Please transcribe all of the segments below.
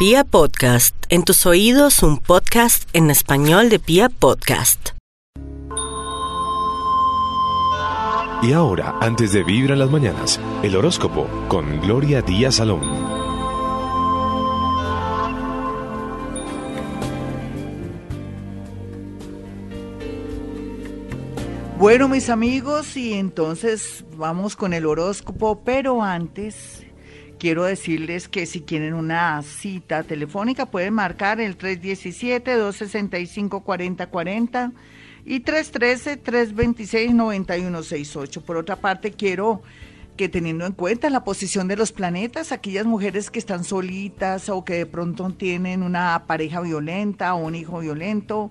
Pia Podcast, en tus oídos un podcast en español de Pia Podcast. Y ahora, antes de vibrar las mañanas, el horóscopo con Gloria Díaz Salón. Bueno, mis amigos, y entonces vamos con el horóscopo, pero antes quiero decirles que si quieren una cita telefónica pueden marcar el 317-265-4040 y 313-326-9168. Por otra parte, quiero que teniendo en cuenta la posición de los planetas, aquellas mujeres que están solitas o que de pronto tienen una pareja violenta o un hijo violento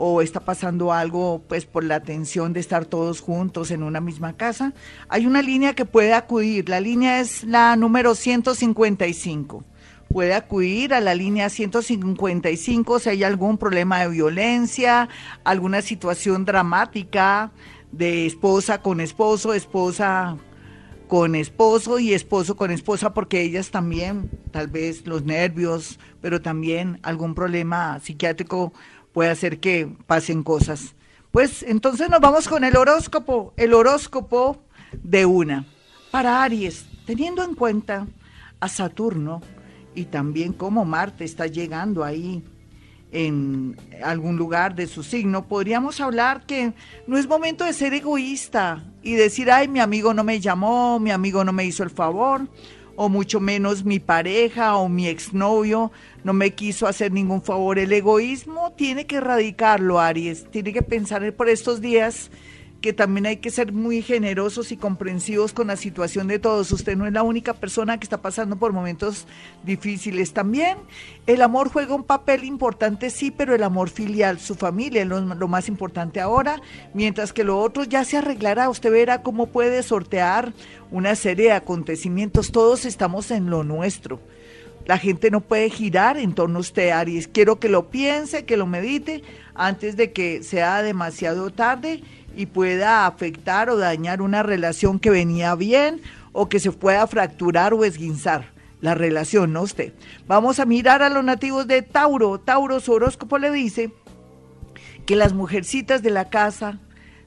o está pasando algo pues por la tensión de estar todos juntos en una misma casa, hay una línea que puede acudir. La línea es la número 155. Puede acudir a la línea 155 si hay algún problema de violencia, alguna situación dramática de esposa con esposo, esposa con esposo y esposo con esposa, porque ellas también, tal vez los nervios, pero también algún problema psiquiátrico puede hacer que pasen cosas. Pues entonces nos vamos con el horóscopo, el horóscopo de una. Para Aries, teniendo en cuenta a Saturno y también cómo Marte está llegando ahí en algún lugar de su signo, podríamos hablar que no es momento de ser egoísta y decir, ay, mi amigo no me llamó, mi amigo no me hizo el favor, o mucho menos mi pareja o mi exnovio no me quiso hacer ningún favor. El egoísmo tiene que erradicarlo, Aries. Tiene que pensar por estos días que también hay que ser muy generosos y comprensivos con la situación de todos. Usted no es la única persona que está pasando por momentos difíciles. También el amor juega un papel importante, sí, pero el amor filial, su familia es lo, lo más importante ahora, mientras que lo otro ya se arreglará. Usted verá cómo puede sortear una serie de acontecimientos. Todos estamos en lo nuestro. La gente no puede girar en torno a usted, Aries. Quiero que lo piense, que lo medite antes de que sea demasiado tarde y pueda afectar o dañar una relación que venía bien o que se pueda fracturar o esguinzar la relación, no usted. Vamos a mirar a los nativos de Tauro. Tauro, su horóscopo le dice que las mujercitas de la casa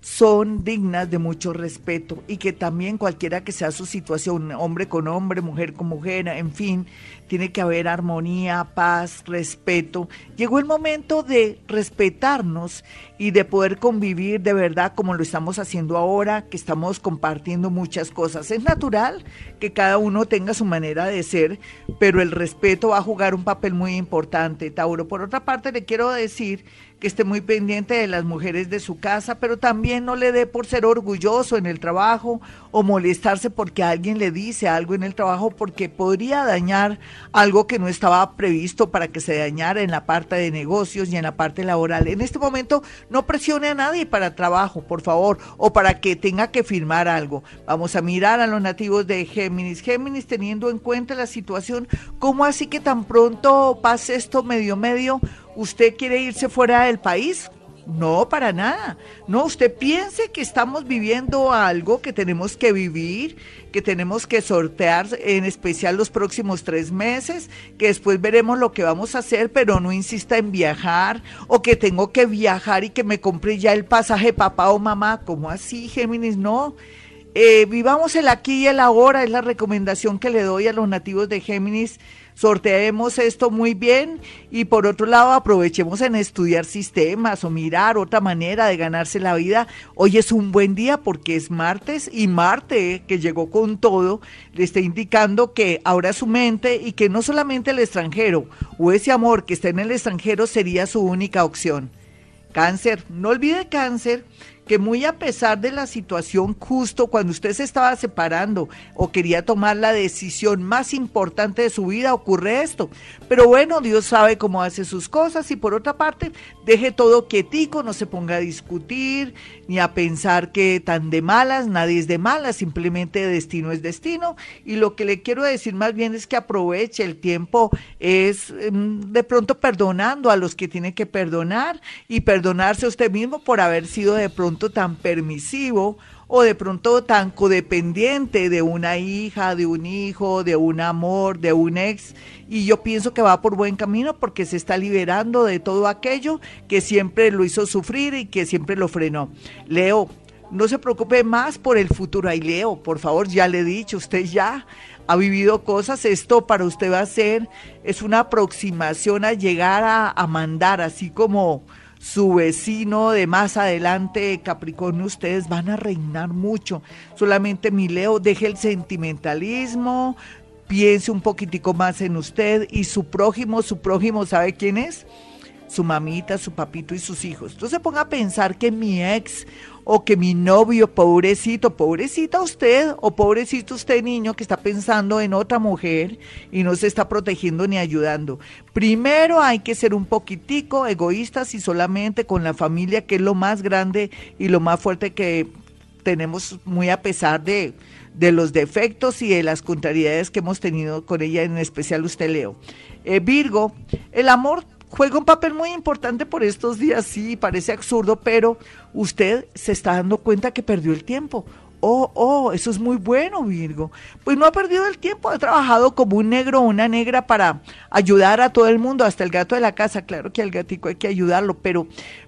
son dignas de mucho respeto y que también cualquiera que sea su situación, hombre con hombre, mujer con mujer, en fin, tiene que haber armonía, paz, respeto. Llegó el momento de respetarnos y de poder convivir de verdad como lo estamos haciendo ahora, que estamos compartiendo muchas cosas. Es natural que cada uno tenga su manera de ser, pero el respeto va a jugar un papel muy importante, Tauro. Por otra parte, le quiero decir que esté muy pendiente de las mujeres de su casa, pero también no le dé por ser orgulloso en el trabajo o molestarse porque alguien le dice algo en el trabajo porque podría dañar algo que no estaba previsto para que se dañara en la parte de negocios y en la parte laboral. En este momento no presione a nadie para trabajo, por favor, o para que tenga que firmar algo. Vamos a mirar a los nativos de Géminis. Géminis teniendo en cuenta la situación, ¿cómo así que tan pronto pase esto medio medio? ¿Usted quiere irse fuera del país? No, para nada. No, usted piense que estamos viviendo algo que tenemos que vivir, que tenemos que sortear en especial los próximos tres meses, que después veremos lo que vamos a hacer, pero no insista en viajar o que tengo que viajar y que me compre ya el pasaje papá o mamá. ¿Cómo así, Géminis? No. Eh, vivamos el aquí y el ahora, es la recomendación que le doy a los nativos de Géminis sorteemos esto muy bien y por otro lado aprovechemos en estudiar sistemas o mirar otra manera de ganarse la vida. Hoy es un buen día porque es martes y Marte, que llegó con todo, le está indicando que ahora su mente y que no solamente el extranjero o ese amor que está en el extranjero sería su única opción. Cáncer, no olvide cáncer que muy a pesar de la situación justo cuando usted se estaba separando o quería tomar la decisión más importante de su vida, ocurre esto. Pero bueno, Dios sabe cómo hace sus cosas y por otra parte, deje todo quietico, no se ponga a discutir ni a pensar que tan de malas, nadie es de malas, simplemente destino es destino. Y lo que le quiero decir más bien es que aproveche el tiempo, es em, de pronto perdonando a los que tiene que perdonar y perdonarse a usted mismo por haber sido de pronto tan permisivo o de pronto tan codependiente de una hija, de un hijo, de un amor, de un ex. Y yo pienso que va por buen camino porque se está liberando de todo aquello que siempre lo hizo sufrir y que siempre lo frenó. Leo, no se preocupe más por el futuro. Ay, Leo, por favor, ya le he dicho, usted ya ha vivido cosas, esto para usted va a ser, es una aproximación a llegar a, a mandar, así como su vecino de más adelante, Capricornio, ustedes van a reinar mucho. Solamente mi Leo, deje el sentimentalismo, piense un poquitico más en usted y su prójimo, su prójimo, ¿sabe quién es? Su mamita, su papito y sus hijos. Entonces ponga a pensar que mi ex o que mi novio, pobrecito, pobrecita usted o pobrecito usted niño que está pensando en otra mujer y no se está protegiendo ni ayudando. Primero hay que ser un poquitico egoístas y solamente con la familia que es lo más grande y lo más fuerte que tenemos muy a pesar de, de los defectos y de las contrariedades que hemos tenido con ella, en especial usted Leo. Eh, Virgo, el amor juega un papel muy importante por estos días, sí, parece absurdo, pero usted se está dando cuenta que perdió el tiempo. Oh, oh, eso es muy bueno, Virgo. Pues no ha perdido el tiempo, ha trabajado como un negro o una negra para ayudar a todo el mundo, hasta el gato de la casa. Claro que al gatico hay que ayudarlo, pero,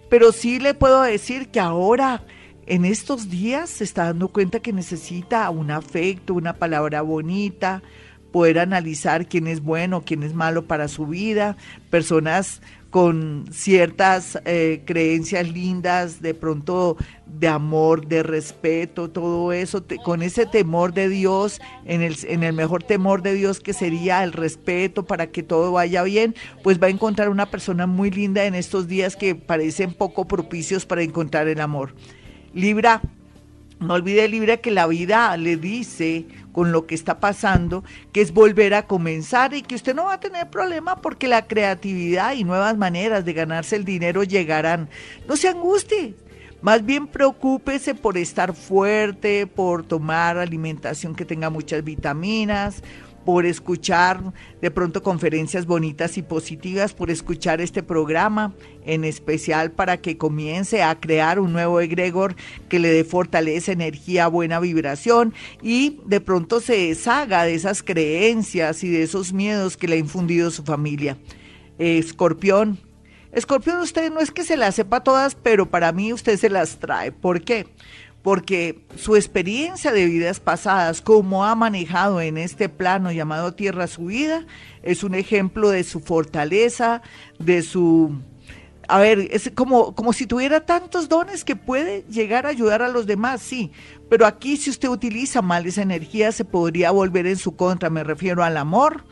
pero sí le puedo decir que ahora, en estos días, se está dando cuenta que necesita un afecto, una palabra bonita, poder analizar quién es bueno, quién es malo para su vida, personas con ciertas eh, creencias lindas, de pronto de amor, de respeto, todo eso, con ese temor de Dios, en el, en el mejor temor de Dios que sería el respeto para que todo vaya bien, pues va a encontrar una persona muy linda en estos días que parecen poco propicios para encontrar el amor. Libra, no olvide Libra que la vida le dice con lo que está pasando, que es volver a comenzar y que usted no va a tener problema porque la creatividad y nuevas maneras de ganarse el dinero llegarán. No se angustie, más bien preocúpese por estar fuerte, por tomar alimentación que tenga muchas vitaminas, por escuchar de pronto conferencias bonitas y positivas, por escuchar este programa en especial para que comience a crear un nuevo egregor que le dé fortaleza, energía, buena vibración y de pronto se deshaga de esas creencias y de esos miedos que le ha infundido su familia. Escorpión. Escorpión, usted no es que se las sepa todas, pero para mí usted se las trae. ¿Por qué? Porque su experiencia de vidas pasadas, como ha manejado en este plano llamado Tierra su vida, es un ejemplo de su fortaleza, de su... A ver, es como, como si tuviera tantos dones que puede llegar a ayudar a los demás, sí, pero aquí si usted utiliza mal esa energía se podría volver en su contra, me refiero al amor,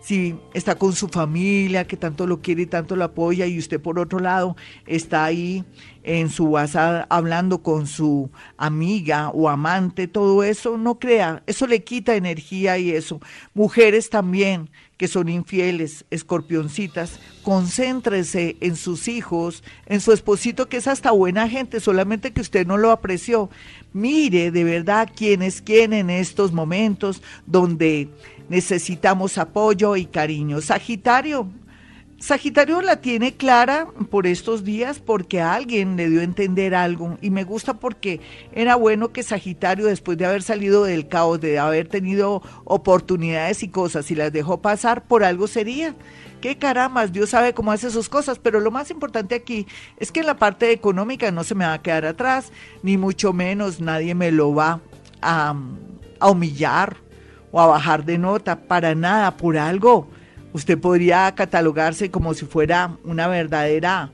si está con su familia, que tanto lo quiere y tanto lo apoya, y usted por otro lado está ahí en su WhatsApp hablando con su amiga o amante, todo eso, no crea, eso le quita energía y eso. Mujeres también que son infieles, escorpioncitas, concéntrese en sus hijos, en su esposito que es hasta buena gente, solamente que usted no lo apreció. Mire de verdad quién es quién en estos momentos donde necesitamos apoyo y cariño. Sagitario, Sagitario la tiene clara por estos días porque alguien le dio a entender algo y me gusta porque era bueno que Sagitario después de haber salido del caos, de haber tenido oportunidades y cosas y las dejó pasar, por algo sería. Qué caramba, Dios sabe cómo hace sus cosas, pero lo más importante aquí es que en la parte económica no se me va a quedar atrás, ni mucho menos nadie me lo va a humillar o a bajar de nota, para nada, por algo. Usted podría catalogarse como si fuera una verdadera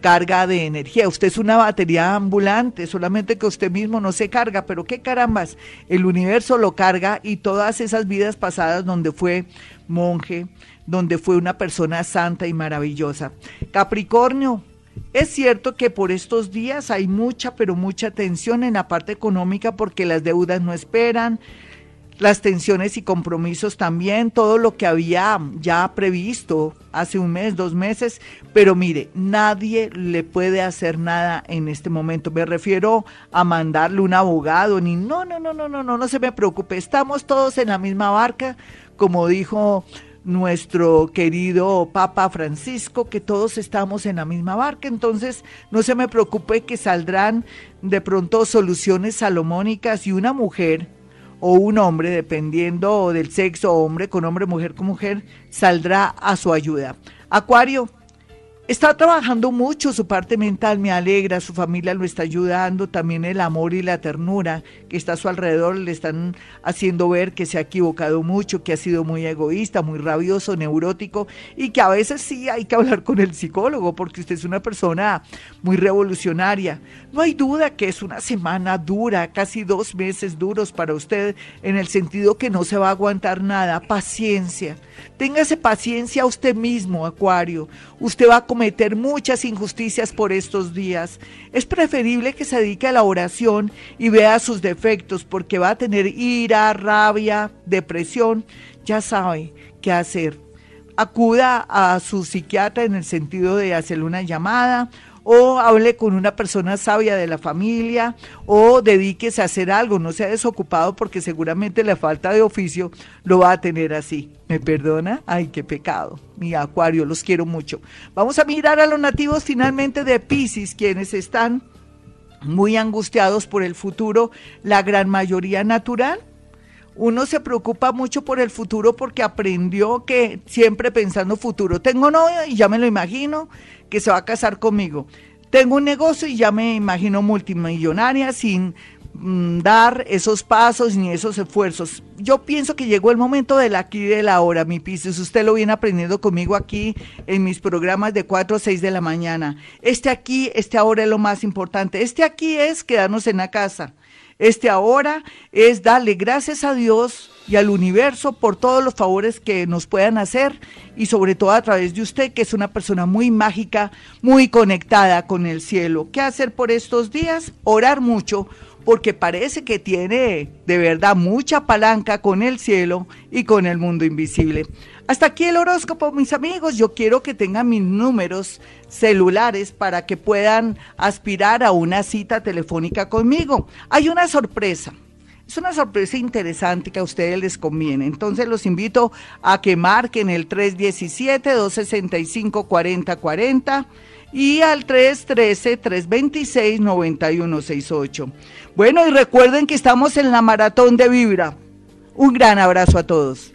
carga de energía. Usted es una batería ambulante, solamente que usted mismo no se carga, pero qué carambas, el universo lo carga y todas esas vidas pasadas donde fue monje, donde fue una persona santa y maravillosa. Capricornio, es cierto que por estos días hay mucha, pero mucha tensión en la parte económica porque las deudas no esperan, las tensiones y compromisos también, todo lo que había ya previsto hace un mes, dos meses, pero mire, nadie le puede hacer nada en este momento. Me refiero a mandarle un abogado, ni no, no, no, no, no, no, no se me preocupe, estamos todos en la misma barca, como dijo nuestro querido Papa Francisco, que todos estamos en la misma barca, entonces no se me preocupe que saldrán de pronto soluciones salomónicas y una mujer o un hombre, dependiendo del sexo, hombre con hombre, mujer con mujer, saldrá a su ayuda. Acuario, Está trabajando mucho su parte mental, me alegra, su familia lo está ayudando, también el amor y la ternura que está a su alrededor le están haciendo ver que se ha equivocado mucho, que ha sido muy egoísta, muy rabioso, neurótico y que a veces sí hay que hablar con el psicólogo porque usted es una persona muy revolucionaria. No hay duda que es una semana dura, casi dos meses duros para usted en el sentido que no se va a aguantar nada, paciencia. Téngase paciencia a usted mismo, Acuario. Usted va a muchas injusticias por estos días. Es preferible que se dedique a la oración y vea sus defectos porque va a tener ira, rabia, depresión. Ya sabe qué hacer. Acuda a su psiquiatra en el sentido de hacerle una llamada o hable con una persona sabia de la familia o dedíquese a hacer algo, no sea desocupado porque seguramente la falta de oficio lo va a tener así. ¿Me perdona? Ay, qué pecado. Mi acuario, los quiero mucho. Vamos a mirar a los nativos finalmente de Pisces, quienes están muy angustiados por el futuro, la gran mayoría natural uno se preocupa mucho por el futuro porque aprendió que siempre pensando futuro, tengo novia y ya me lo imagino que se va a casar conmigo. Tengo un negocio y ya me imagino multimillonaria sin mm, dar esos pasos ni esos esfuerzos. Yo pienso que llegó el momento del aquí y del ahora, mi Pisces. Usted lo viene aprendiendo conmigo aquí en mis programas de 4 a 6 de la mañana. Este aquí, este ahora es lo más importante. Este aquí es quedarnos en la casa. Este ahora es darle gracias a Dios y al universo por todos los favores que nos puedan hacer y sobre todo a través de usted, que es una persona muy mágica, muy conectada con el cielo. ¿Qué hacer por estos días? Orar mucho porque parece que tiene de verdad mucha palanca con el cielo y con el mundo invisible. Hasta aquí el horóscopo, mis amigos. Yo quiero que tengan mis números celulares para que puedan aspirar a una cita telefónica conmigo. Hay una sorpresa. Es una sorpresa interesante que a ustedes les conviene. Entonces los invito a que marquen el 317-265-4040 y al 313-326-9168. Bueno, y recuerden que estamos en la maratón de Vibra. Un gran abrazo a todos.